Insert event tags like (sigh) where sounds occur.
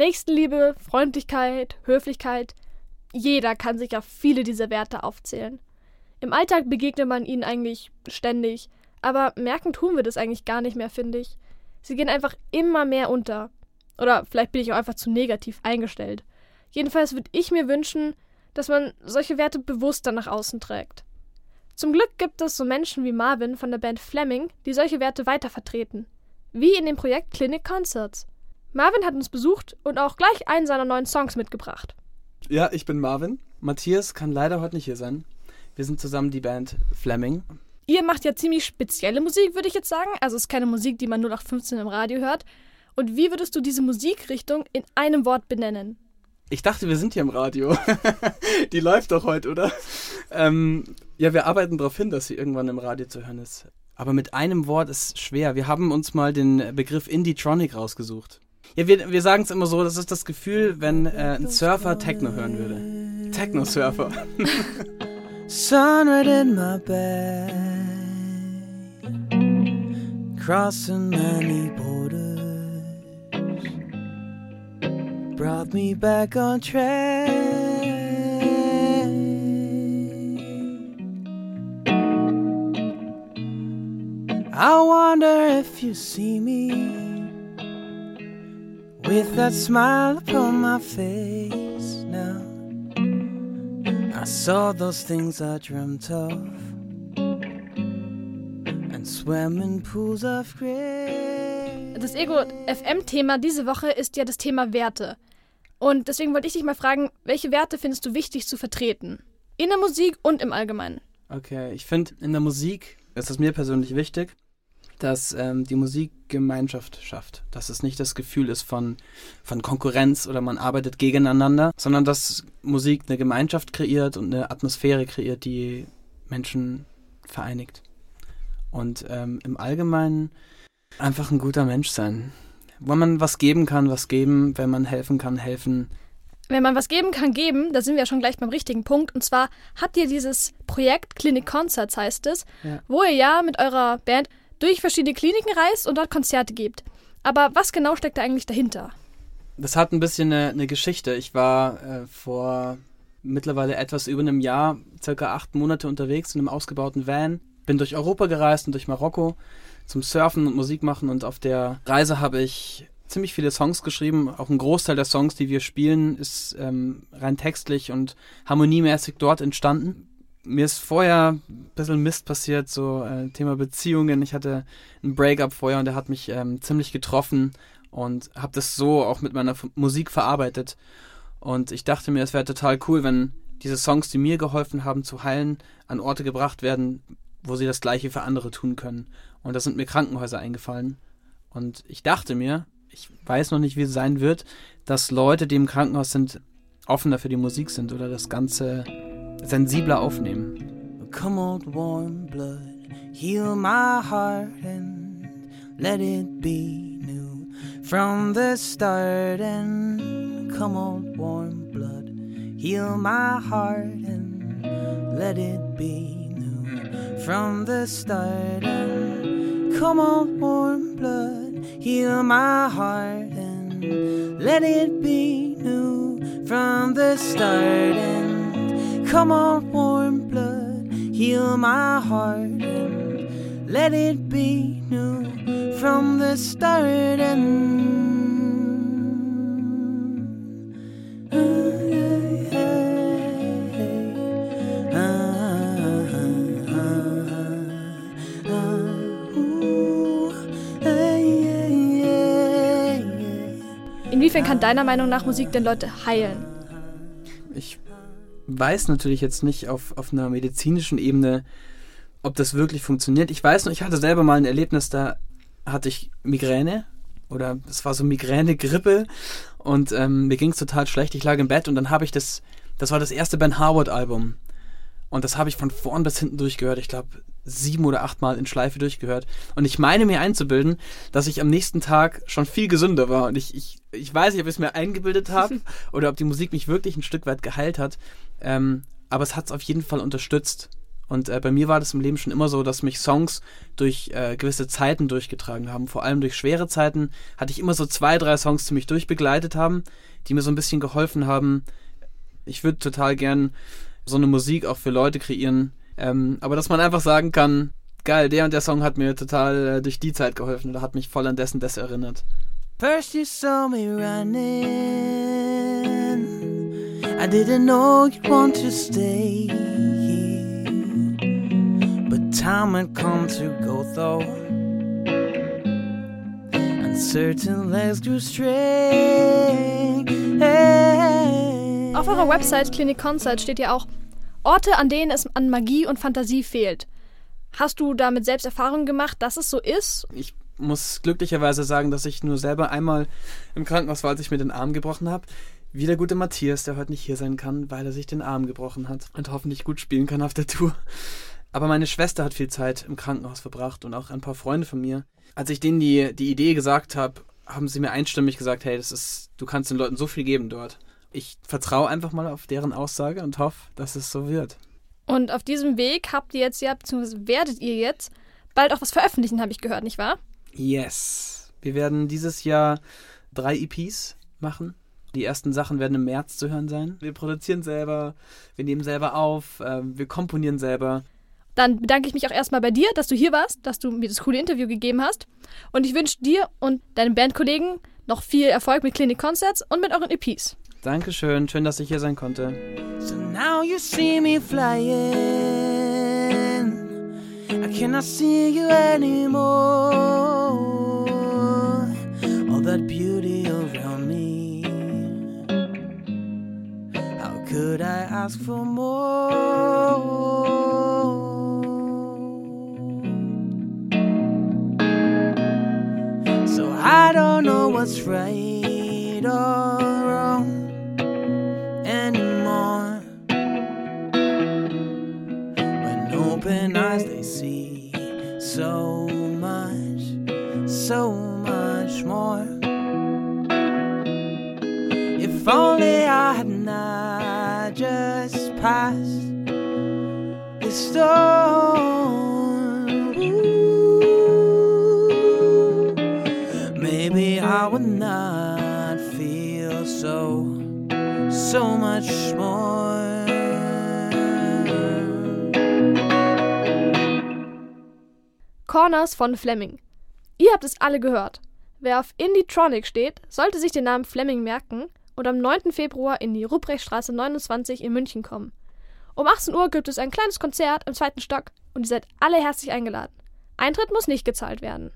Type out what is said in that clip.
Nächstenliebe, Freundlichkeit, Höflichkeit. Jeder kann sich auf viele dieser Werte aufzählen. Im Alltag begegnet man ihnen eigentlich ständig, aber merken tun wir das eigentlich gar nicht mehr, finde ich. Sie gehen einfach immer mehr unter. Oder vielleicht bin ich auch einfach zu negativ eingestellt. Jedenfalls würde ich mir wünschen, dass man solche Werte bewusster nach außen trägt. Zum Glück gibt es so Menschen wie Marvin von der Band Fleming, die solche Werte weiter vertreten. Wie in dem Projekt Clinic Concerts. Marvin hat uns besucht und auch gleich einen seiner neuen Songs mitgebracht. Ja, ich bin Marvin. Matthias kann leider heute nicht hier sein. Wir sind zusammen die Band Fleming. Ihr macht ja ziemlich spezielle Musik, würde ich jetzt sagen. Also es ist keine Musik, die man nur nach 15 im Radio hört. Und wie würdest du diese Musikrichtung in einem Wort benennen? Ich dachte, wir sind hier im Radio. (laughs) die läuft doch heute, oder? Ähm, ja, wir arbeiten darauf hin, dass sie irgendwann im Radio zu hören ist. Aber mit einem Wort ist schwer. Wir haben uns mal den Begriff Indie-Tronic rausgesucht. Ja, wir, wir sagen es immer so, das ist das Gefühl, wenn äh, ein Surfer Techno hören würde. Techno-Surfer. (laughs) Sunlight in my bed Crossing many borders Brought me back on track I wonder if you see me with that smile upon my face now. I saw those things I dreamt of and swam in pools of gray. Das Ego FM-Thema diese Woche ist ja das Thema Werte. Und deswegen wollte ich dich mal fragen, welche Werte findest du wichtig zu vertreten? In der Musik und im Allgemeinen. Okay, ich finde, in der Musik ist es mir persönlich wichtig, dass ähm, die Musik Gemeinschaft schafft. Dass es nicht das Gefühl ist von, von Konkurrenz oder man arbeitet gegeneinander, sondern dass Musik eine Gemeinschaft kreiert und eine Atmosphäre kreiert, die Menschen vereinigt. Und ähm, im Allgemeinen einfach ein guter Mensch sein. Wenn man was geben kann, was geben, wenn man helfen kann, helfen. Wenn man was geben kann, geben, da sind wir ja schon gleich beim richtigen Punkt. Und zwar habt ihr dieses Projekt Clinic Concerts, heißt es, ja. wo ihr ja mit eurer Band durch verschiedene Kliniken reist und dort Konzerte gibt. Aber was genau steckt da eigentlich dahinter? Das hat ein bisschen eine, eine Geschichte. Ich war äh, vor mittlerweile etwas über einem Jahr, circa acht Monate unterwegs in einem ausgebauten Van. Bin durch Europa gereist und durch Marokko zum Surfen und Musik machen und auf der Reise habe ich ziemlich viele Songs geschrieben. Auch ein Großteil der Songs, die wir spielen, ist ähm, rein textlich und harmoniemäßig dort entstanden mir ist vorher ein bisschen Mist passiert, so äh, Thema Beziehungen. Ich hatte einen Breakup vorher und der hat mich ähm, ziemlich getroffen und habe das so auch mit meiner F Musik verarbeitet. Und ich dachte mir, es wäre total cool, wenn diese Songs, die mir geholfen haben zu heilen, an Orte gebracht werden, wo sie das Gleiche für andere tun können. Und da sind mir Krankenhäuser eingefallen. Und ich dachte mir, ich weiß noch nicht, wie es sein wird, dass Leute, die im Krankenhaus sind, offener für die Musik sind oder das Ganze sensibler aufnehmen. Come old warm blood, heal my heart and let it be new from the start. And come old warm blood, heal my heart and let it be new from the start. And come old warm blood, heal my heart and let it be new from the start. And Come on, warm blood, heal my heart and let it be new from the start. And Inwiefern kann deiner Meinung nach Musik denn Leute heilen? Ich weiß natürlich jetzt nicht auf, auf einer medizinischen Ebene, ob das wirklich funktioniert. Ich weiß nur, ich hatte selber mal ein Erlebnis, da hatte ich Migräne oder es war so Migräne-Grippe und ähm, mir ging es total schlecht. Ich lag im Bett und dann habe ich das, das war das erste Ben Harwood-Album. Und das habe ich von vorn bis hinten durchgehört. Ich glaube, sieben oder acht Mal in Schleife durchgehört. Und ich meine mir einzubilden, dass ich am nächsten Tag schon viel gesünder war. Und ich, ich, ich weiß nicht, ob ich es mir eingebildet habe (laughs) oder ob die Musik mich wirklich ein Stück weit geheilt hat. Ähm, aber es hat es auf jeden Fall unterstützt. Und äh, bei mir war das im Leben schon immer so, dass mich Songs durch äh, gewisse Zeiten durchgetragen haben. Vor allem durch schwere Zeiten hatte ich immer so zwei, drei Songs, die mich durchbegleitet haben, die mir so ein bisschen geholfen haben. Ich würde total gern so eine Musik auch für Leute kreieren. Ähm, aber dass man einfach sagen kann, geil, der und der Song hat mir total äh, durch die Zeit geholfen oder hat mich voll an dessen das erinnert. First you saw me running I didn't know you'd want to stay here But time had come to go though Uncertain legs grew straight Auf eurer Website Clinic Concert steht ja auch Orte, an denen es an Magie und Fantasie fehlt. Hast du damit selbst Erfahrungen gemacht, dass es so ist? Ich muss glücklicherweise sagen, dass ich nur selber einmal im Krankenhaus war, als ich mir den Arm gebrochen habe. Wie der gute Matthias, der heute nicht hier sein kann, weil er sich den Arm gebrochen hat und hoffentlich gut spielen kann auf der Tour. Aber meine Schwester hat viel Zeit im Krankenhaus verbracht und auch ein paar Freunde von mir. Als ich denen die, die Idee gesagt habe, haben sie mir einstimmig gesagt, hey, das ist, du kannst den Leuten so viel geben dort. Ich vertraue einfach mal auf deren Aussage und hoffe, dass es so wird. Und auf diesem Weg habt ihr jetzt ja, beziehungsweise werdet ihr jetzt bald auch was veröffentlichen, habe ich gehört, nicht wahr? Yes. Wir werden dieses Jahr drei EPs machen. Die ersten Sachen werden im März zu hören sein. Wir produzieren selber, wir nehmen selber auf, äh, wir komponieren selber. Dann bedanke ich mich auch erstmal bei dir, dass du hier warst, dass du mir das coole Interview gegeben hast. Und ich wünsche dir und deinen Bandkollegen noch viel Erfolg mit Clinic Concerts und mit euren EPs. Dankeschön, schön, dass ich hier sein konnte. So now you see me flying. I cannot see you anymore. All that beauty around me. How could I ask for more? So I don't know what's right or wrong open eyes they see so much, so much more. If only I had not just passed the storm. Ooh, maybe I would not feel so, so much more. Corners von Fleming. Ihr habt es alle gehört. Wer auf Indietronic steht, sollte sich den Namen Fleming merken und am 9. Februar in die Ruprechtstraße 29 in München kommen. Um 18 Uhr gibt es ein kleines Konzert im zweiten Stock und ihr seid alle herzlich eingeladen. Eintritt muss nicht gezahlt werden.